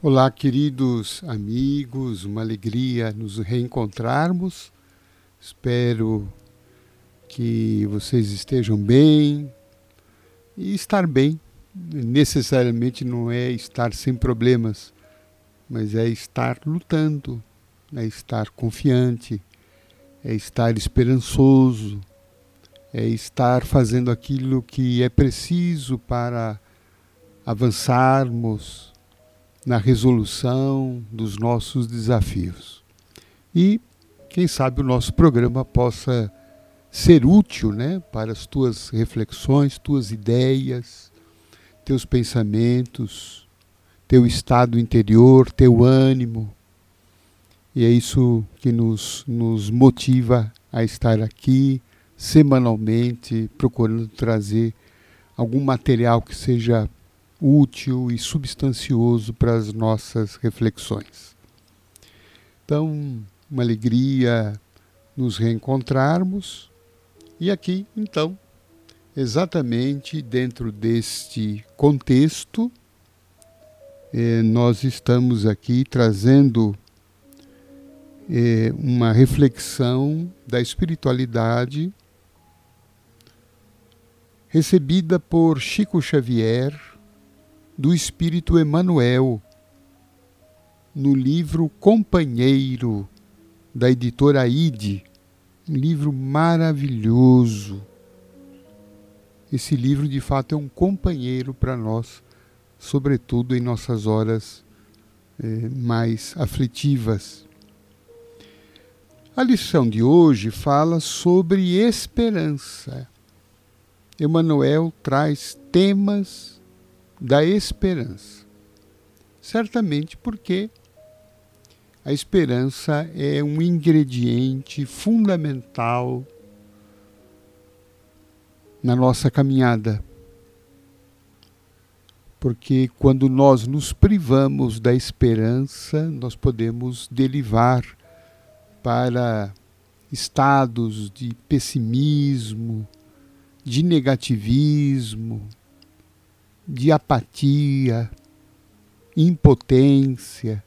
Olá, queridos amigos, uma alegria nos reencontrarmos. Espero que vocês estejam bem. E estar bem necessariamente não é estar sem problemas, mas é estar lutando, é estar confiante, é estar esperançoso, é estar fazendo aquilo que é preciso para avançarmos na resolução dos nossos desafios. E, quem sabe, o nosso programa possa ser útil né, para as tuas reflexões, tuas ideias, teus pensamentos, teu estado interior, teu ânimo. E é isso que nos, nos motiva a estar aqui semanalmente, procurando trazer algum material que seja útil e substancioso para as nossas reflexões. Então, uma alegria nos reencontrarmos e aqui, então, exatamente dentro deste contexto, eh, nós estamos aqui trazendo eh, uma reflexão da espiritualidade recebida por Chico Xavier do Espírito Emmanuel, no livro Companheiro, da editora Ide, um livro maravilhoso. Esse livro, de fato, é um companheiro para nós, sobretudo em nossas horas eh, mais aflitivas. A lição de hoje fala sobre esperança. Emmanuel traz temas da esperança. Certamente porque a esperança é um ingrediente fundamental na nossa caminhada. Porque quando nós nos privamos da esperança, nós podemos derivar para estados de pessimismo, de negativismo, de apatia, impotência,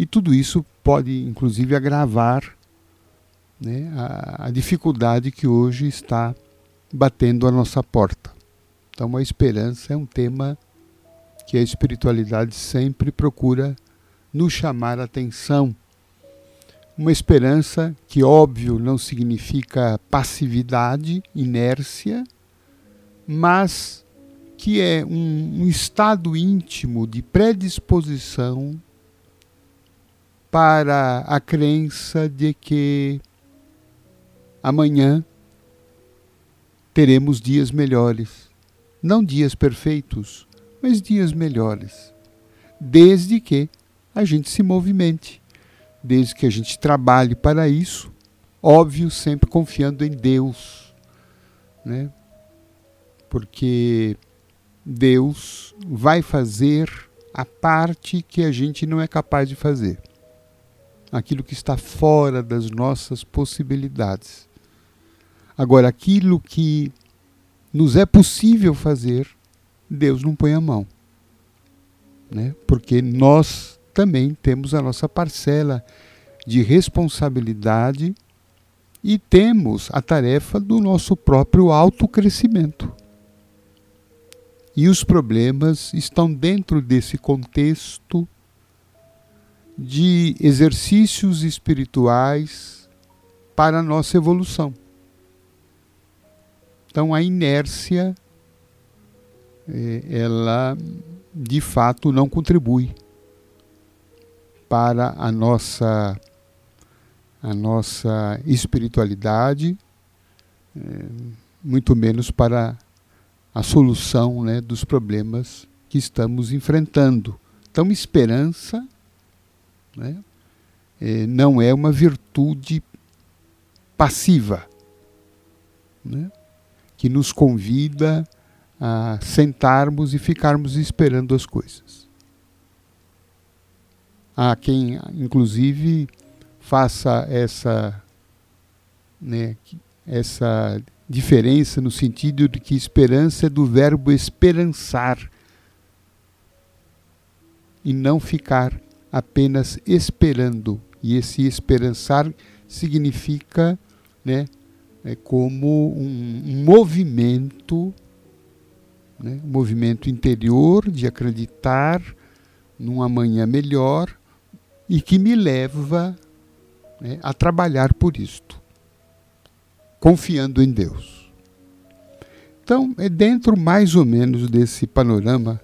e tudo isso pode, inclusive, agravar né, a, a dificuldade que hoje está batendo a nossa porta. Então, a esperança é um tema que a espiritualidade sempre procura nos chamar a atenção. Uma esperança que, óbvio, não significa passividade, inércia, mas que é um, um estado íntimo de predisposição para a crença de que amanhã teremos dias melhores. Não dias perfeitos, mas dias melhores. Desde que a gente se movimente, desde que a gente trabalhe para isso, óbvio, sempre confiando em Deus, né? Porque Deus vai fazer a parte que a gente não é capaz de fazer. Aquilo que está fora das nossas possibilidades. Agora, aquilo que nos é possível fazer, Deus não põe a mão. Né? Porque nós também temos a nossa parcela de responsabilidade e temos a tarefa do nosso próprio autocrescimento. E os problemas estão dentro desse contexto de exercícios espirituais para a nossa evolução. Então a inércia eh, ela de fato não contribui para a nossa a nossa espiritualidade, eh, muito menos para a solução né, dos problemas que estamos enfrentando. Então, esperança né, é, não é uma virtude passiva, né, que nos convida a sentarmos e ficarmos esperando as coisas. Há quem, inclusive, faça essa, né, essa diferença no sentido de que esperança é do verbo esperançar. e não ficar apenas esperando. E esse esperançar significa né, é como um, movimento, né, um movimento interior de acreditar num amanhã melhor e que me leva né, a trabalhar por isto, confiando em Deus. Então, é dentro mais ou menos desse panorama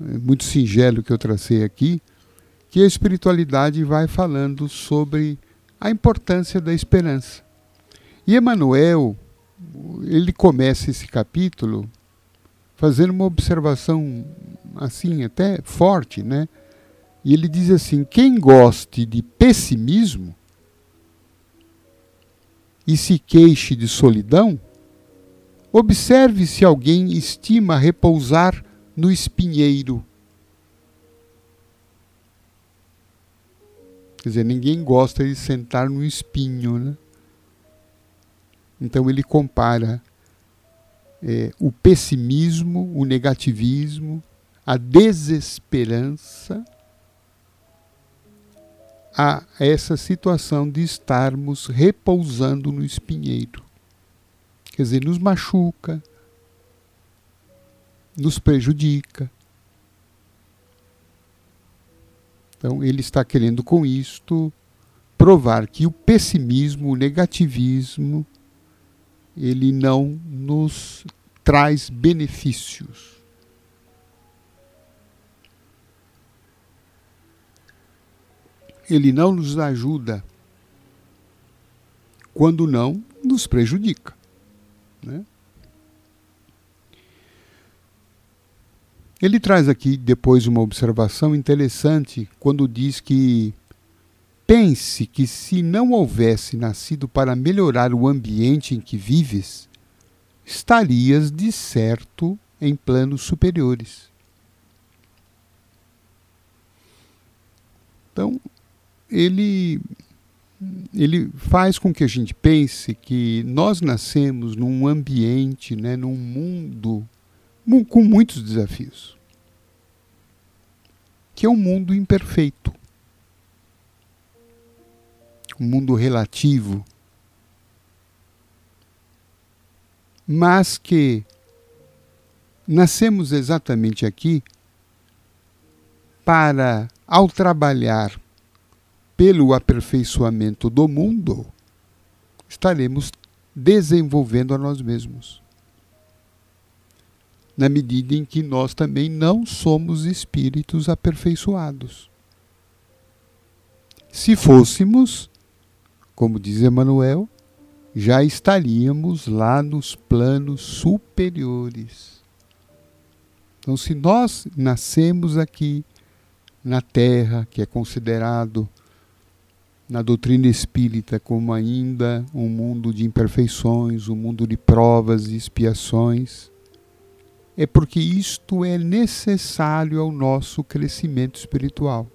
é, muito singelo que eu tracei aqui, que a espiritualidade vai falando sobre a importância da esperança. E Emmanuel, ele começa esse capítulo fazendo uma observação assim até forte, né? E ele diz assim: quem goste de pessimismo e se queixe de solidão, observe se alguém estima repousar no espinheiro. Quer dizer, ninguém gosta de sentar no espinho, né? Então ele compara é, o pessimismo, o negativismo, a desesperança a essa situação de estarmos repousando no espinheiro. Quer dizer, nos machuca, nos prejudica. Então, ele está querendo com isto provar que o pessimismo, o negativismo, ele não nos traz benefícios. Ele não nos ajuda, quando não, nos prejudica. Né? Ele traz aqui depois uma observação interessante quando diz que pense que se não houvesse nascido para melhorar o ambiente em que vives, estarias de certo em planos superiores. Então, ele ele faz com que a gente pense que nós nascemos num ambiente, né, num mundo com muitos desafios. Que é um mundo imperfeito. Um mundo relativo. Mas que nascemos exatamente aqui para, ao trabalhar pelo aperfeiçoamento do mundo, estaremos desenvolvendo a nós mesmos. Na medida em que nós também não somos espíritos aperfeiçoados. Se fôssemos, como diz Emmanuel, já estaríamos lá nos planos superiores. Então, se nós nascemos aqui na Terra, que é considerado na doutrina espírita como ainda um mundo de imperfeições, um mundo de provas e expiações, é porque isto é necessário ao nosso crescimento espiritual.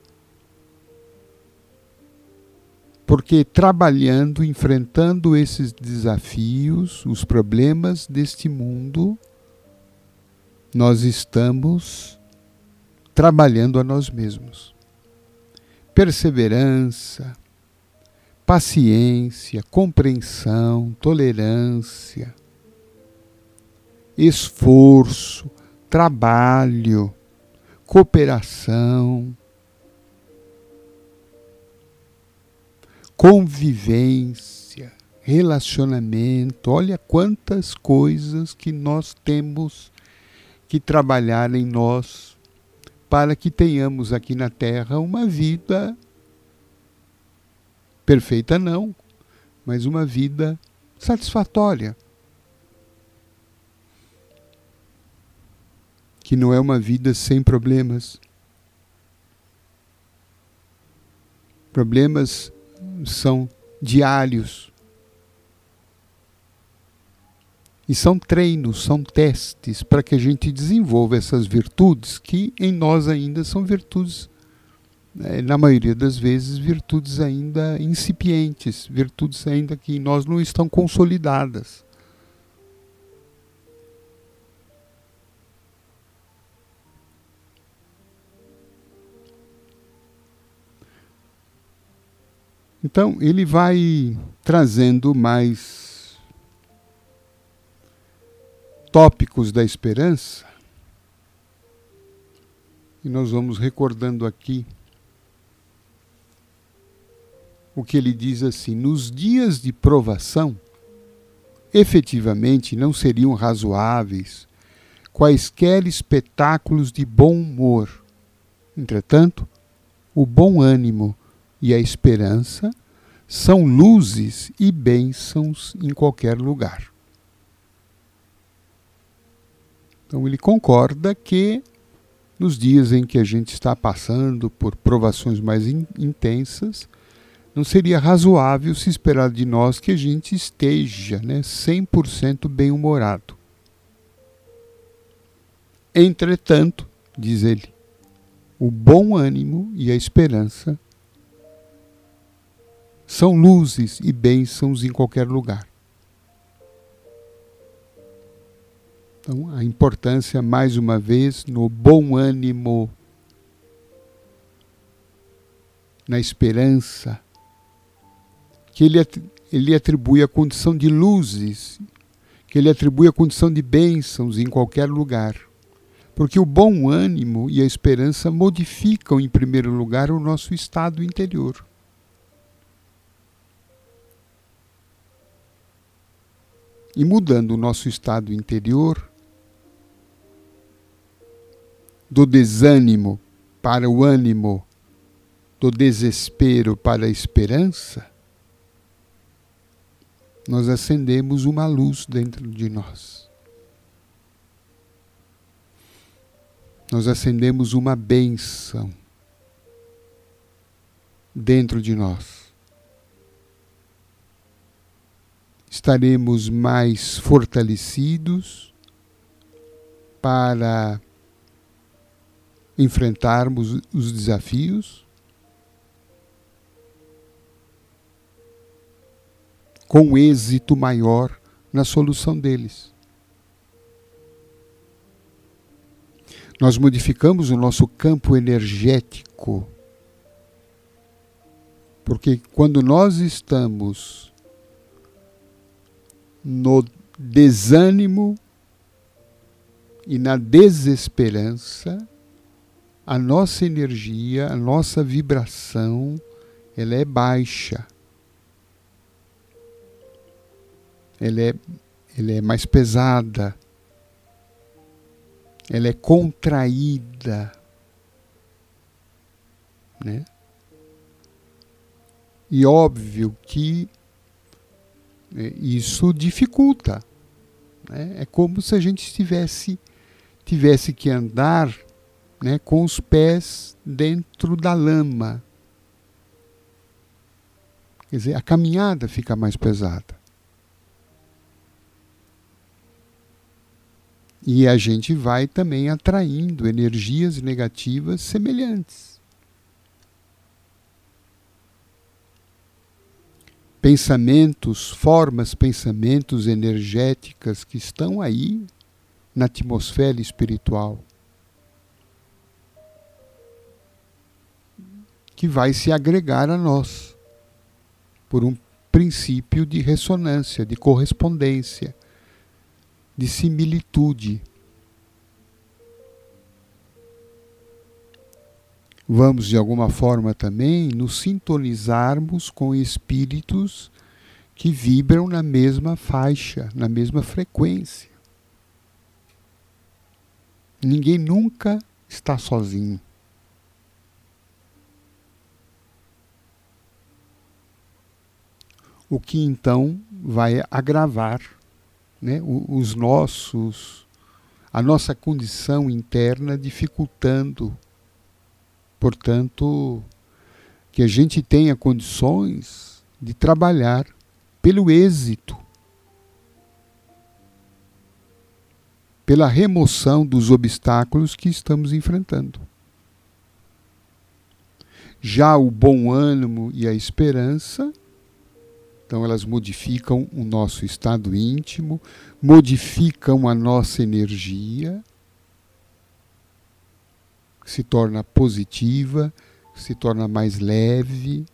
Porque trabalhando, enfrentando esses desafios, os problemas deste mundo, nós estamos trabalhando a nós mesmos. Perseverança, paciência, compreensão, tolerância, esforço, trabalho, cooperação, convivência, relacionamento. Olha quantas coisas que nós temos que trabalhar em nós para que tenhamos aqui na Terra uma vida perfeita não, mas uma vida satisfatória. Que não é uma vida sem problemas. Problemas são diários. E são treinos, são testes para que a gente desenvolva essas virtudes que em nós ainda são virtudes né, na maioria das vezes, virtudes ainda incipientes, virtudes ainda que em nós não estão consolidadas. Então, ele vai trazendo mais tópicos da esperança. E nós vamos recordando aqui o que ele diz assim: nos dias de provação, efetivamente não seriam razoáveis quaisquer espetáculos de bom humor. Entretanto, o bom ânimo e a esperança são luzes e bênçãos em qualquer lugar. Então ele concorda que nos dias em que a gente está passando por provações mais in intensas, não seria razoável se esperar de nós que a gente esteja né, 100% bem-humorado. Entretanto, diz ele, o bom ânimo e a esperança são luzes e bênçãos em qualquer lugar. Então, a importância, mais uma vez, no bom ânimo, na esperança, que ele, ele atribui a condição de luzes, que ele atribui a condição de bênçãos em qualquer lugar. Porque o bom ânimo e a esperança modificam, em primeiro lugar, o nosso estado interior. E mudando o nosso estado interior, do desânimo para o ânimo, do desespero para a esperança, nós acendemos uma luz dentro de nós. Nós acendemos uma bênção dentro de nós. Estaremos mais fortalecidos para enfrentarmos os desafios com êxito maior na solução deles. Nós modificamos o nosso campo energético, porque quando nós estamos no desânimo e na desesperança, a nossa energia, a nossa vibração, ela é baixa. Ela é, ela é mais pesada, ela é contraída, né? E óbvio que é, isso dificulta. Né? É como se a gente estivesse tivesse que andar né, com os pés dentro da lama. Quer dizer, a caminhada fica mais pesada. E a gente vai também atraindo energias negativas semelhantes. Pensamentos, formas, pensamentos energéticas que estão aí na atmosfera espiritual. Que vai se agregar a nós por um princípio de ressonância, de correspondência de similitude. Vamos, de alguma forma, também nos sintonizarmos com espíritos que vibram na mesma faixa, na mesma frequência. Ninguém nunca está sozinho. O que então vai agravar né, os nossos, a nossa condição interna dificultando, portanto, que a gente tenha condições de trabalhar pelo êxito, pela remoção dos obstáculos que estamos enfrentando. Já o bom ânimo e a esperança então, elas modificam o nosso estado íntimo, modificam a nossa energia, se torna positiva, se torna mais leve,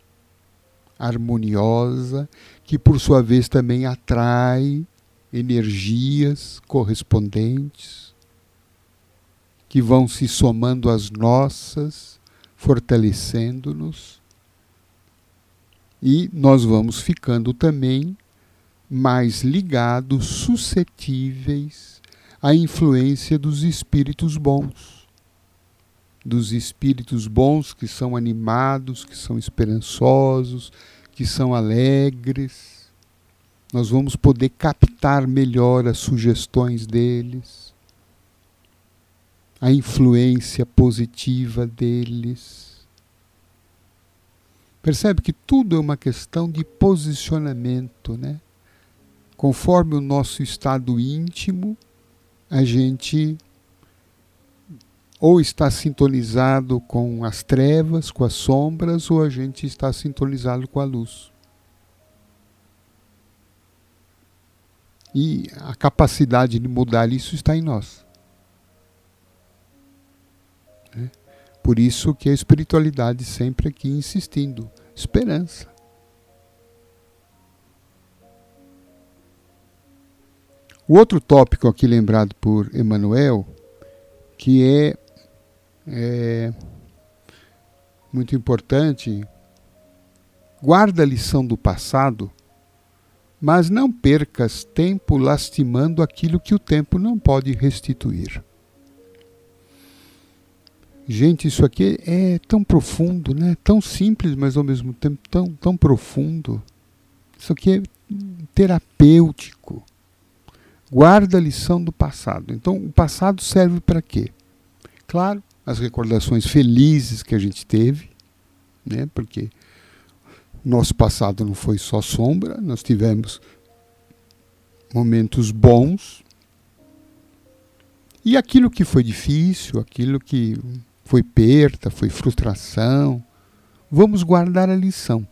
harmoniosa, que por sua vez também atrai energias correspondentes, que vão se somando às nossas, fortalecendo-nos, e nós vamos ficando também mais ligados, suscetíveis à influência dos espíritos bons. Dos espíritos bons que são animados, que são esperançosos, que são alegres. Nós vamos poder captar melhor as sugestões deles, a influência positiva deles. Percebe que tudo é uma questão de posicionamento, né? Conforme o nosso estado íntimo, a gente ou está sintonizado com as trevas, com as sombras, ou a gente está sintonizado com a luz. E a capacidade de mudar isso está em nós. Por isso que a espiritualidade sempre aqui insistindo, esperança. O outro tópico aqui lembrado por Emmanuel, que é, é muito importante, guarda a lição do passado, mas não percas tempo lastimando aquilo que o tempo não pode restituir. Gente, isso aqui é tão profundo, né? Tão simples, mas ao mesmo tempo tão, tão profundo. Isso aqui é terapêutico guarda a lição do passado. Então, o passado serve para quê? Claro, as recordações felizes que a gente teve, né? Porque nosso passado não foi só sombra, nós tivemos momentos bons. E aquilo que foi difícil, aquilo que foi perda, foi frustração, vamos guardar a lição.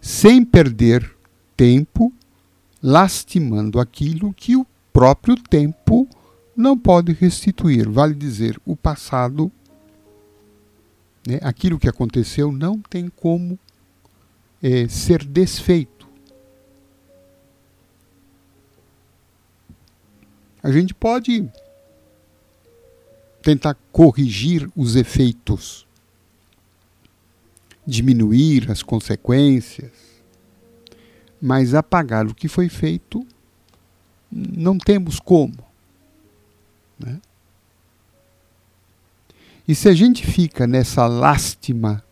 Sem perder tempo lastimando aquilo que o próprio tempo não pode restituir. Vale dizer, o passado, né, aquilo que aconteceu, não tem como é, ser desfeito. A gente pode tentar corrigir os efeitos, diminuir as consequências, mas apagar o que foi feito não temos como. Né? E se a gente fica nessa lástima,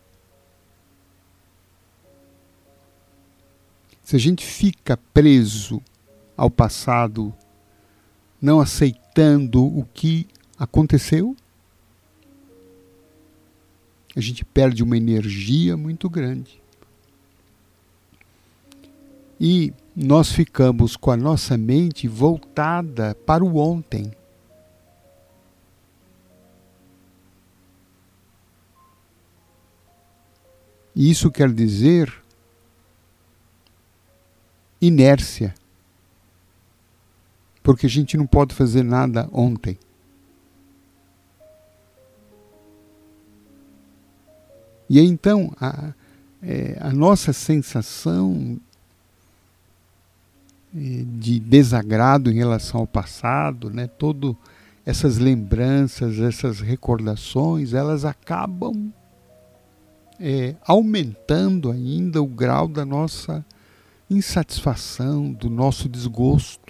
se a gente fica preso ao passado, não aceitando o que aconteceu, a gente perde uma energia muito grande e nós ficamos com a nossa mente voltada para o ontem. Isso quer dizer inércia. Porque a gente não pode fazer nada ontem. E então a, é, a nossa sensação de desagrado em relação ao passado, né? Todo essas lembranças, essas recordações, elas acabam é, aumentando ainda o grau da nossa insatisfação, do nosso desgosto.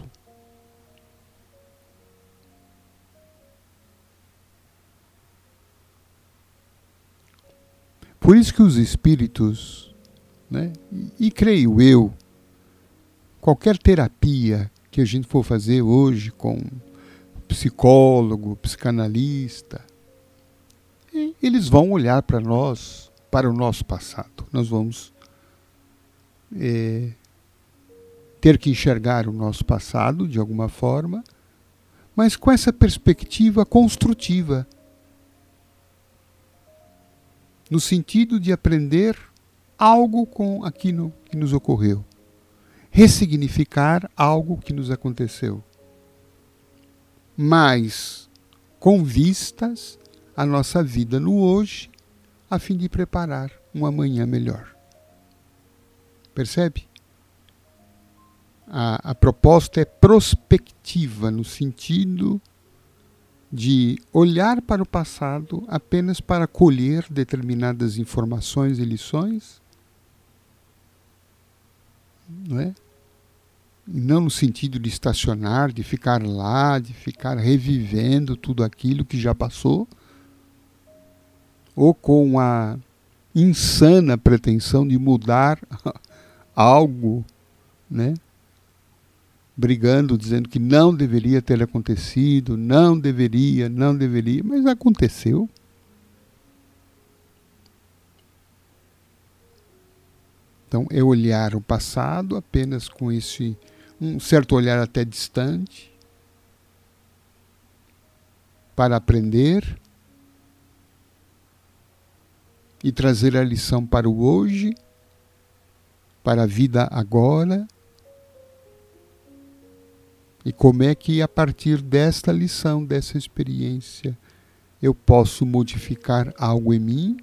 Por isso que os espíritos, né, e, creio eu, qualquer terapia que a gente for fazer hoje com psicólogo, psicanalista, eles vão olhar para nós, para o nosso passado. Nós vamos é, ter que enxergar o nosso passado de alguma forma, mas com essa perspectiva construtiva no sentido de aprender algo com aquilo que nos ocorreu ressignificar algo que nos aconteceu, mas com vistas à nossa vida no hoje, a fim de preparar um amanhã melhor. Percebe? A, a proposta é prospectiva, no sentido de olhar para o passado apenas para colher determinadas informações e lições, não é? Não no sentido de estacionar, de ficar lá, de ficar revivendo tudo aquilo que já passou, ou com a insana pretensão de mudar algo, né? Brigando, dizendo que não deveria ter acontecido, não deveria, não deveria, mas aconteceu. Então, é olhar o passado apenas com esse um certo olhar até distante para aprender e trazer a lição para o hoje, para a vida agora e como é que a partir desta lição, dessa experiência, eu posso modificar algo em mim,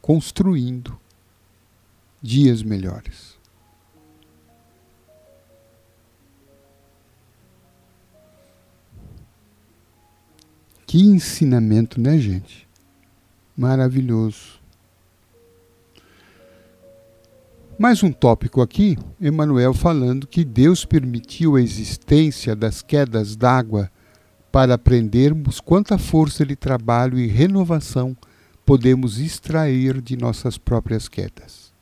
construindo dias melhores. Que ensinamento, né, gente? Maravilhoso. Mais um tópico aqui, Emmanuel falando que Deus permitiu a existência das quedas d'água para aprendermos quanta força de trabalho e renovação podemos extrair de nossas próprias quedas.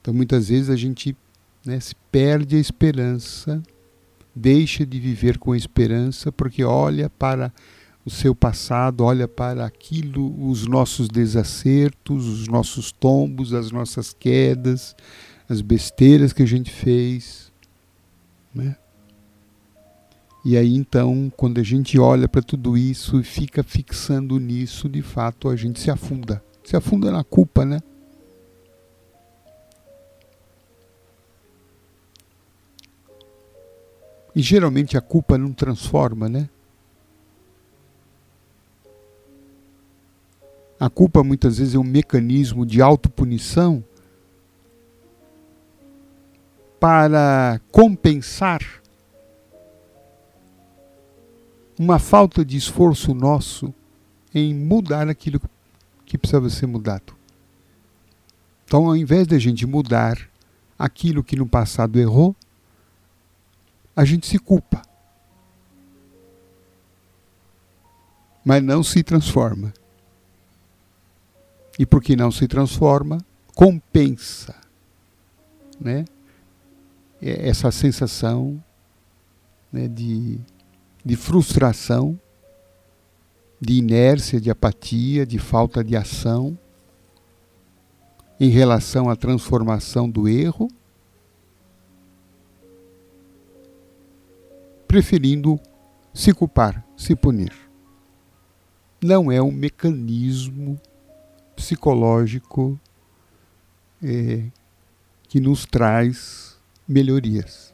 Então, muitas vezes a gente né, se perde a esperança, deixa de viver com esperança, porque olha para o seu passado, olha para aquilo, os nossos desacertos, os nossos tombos, as nossas quedas, as besteiras que a gente fez. Né? E aí então, quando a gente olha para tudo isso e fica fixando nisso, de fato a gente se afunda. Se afunda na culpa, né? E geralmente a culpa não transforma, né? A culpa muitas vezes é um mecanismo de autopunição para compensar uma falta de esforço nosso em mudar aquilo que precisava ser mudado. Então, ao invés de a gente mudar aquilo que no passado errou, a gente se culpa. Mas não se transforma e porque não se transforma, compensa né? essa sensação né, de, de frustração, de inércia, de apatia, de falta de ação em relação à transformação do erro, preferindo se culpar, se punir. Não é um mecanismo psicológico é, que nos traz melhorias.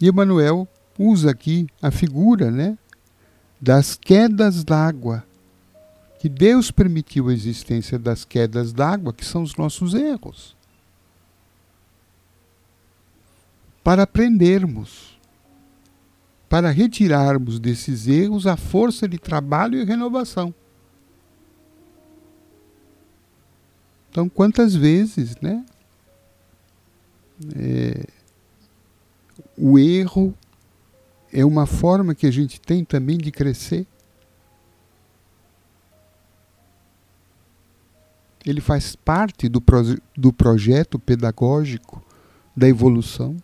E Emmanuel usa aqui a figura né, das quedas d'água, que Deus permitiu a existência das quedas d'água, que são os nossos erros, para aprendermos para retirarmos desses erros a força de trabalho e renovação. Então, quantas vezes, né? É, o erro é uma forma que a gente tem também de crescer. Ele faz parte do, do projeto pedagógico da evolução.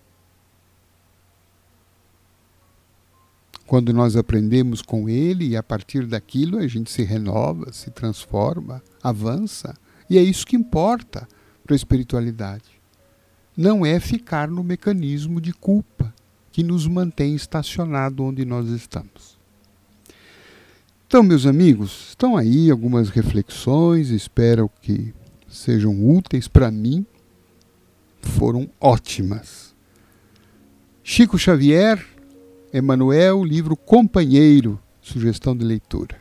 Quando nós aprendemos com ele e a partir daquilo a gente se renova, se transforma, avança. E é isso que importa para a espiritualidade. Não é ficar no mecanismo de culpa que nos mantém estacionado onde nós estamos. Então, meus amigos, estão aí algumas reflexões, espero que sejam úteis para mim. Foram ótimas. Chico Xavier Emanuel, livro Companheiro, sugestão de leitura.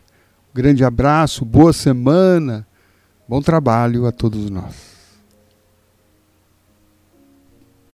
Grande abraço, boa semana, bom trabalho a todos nós.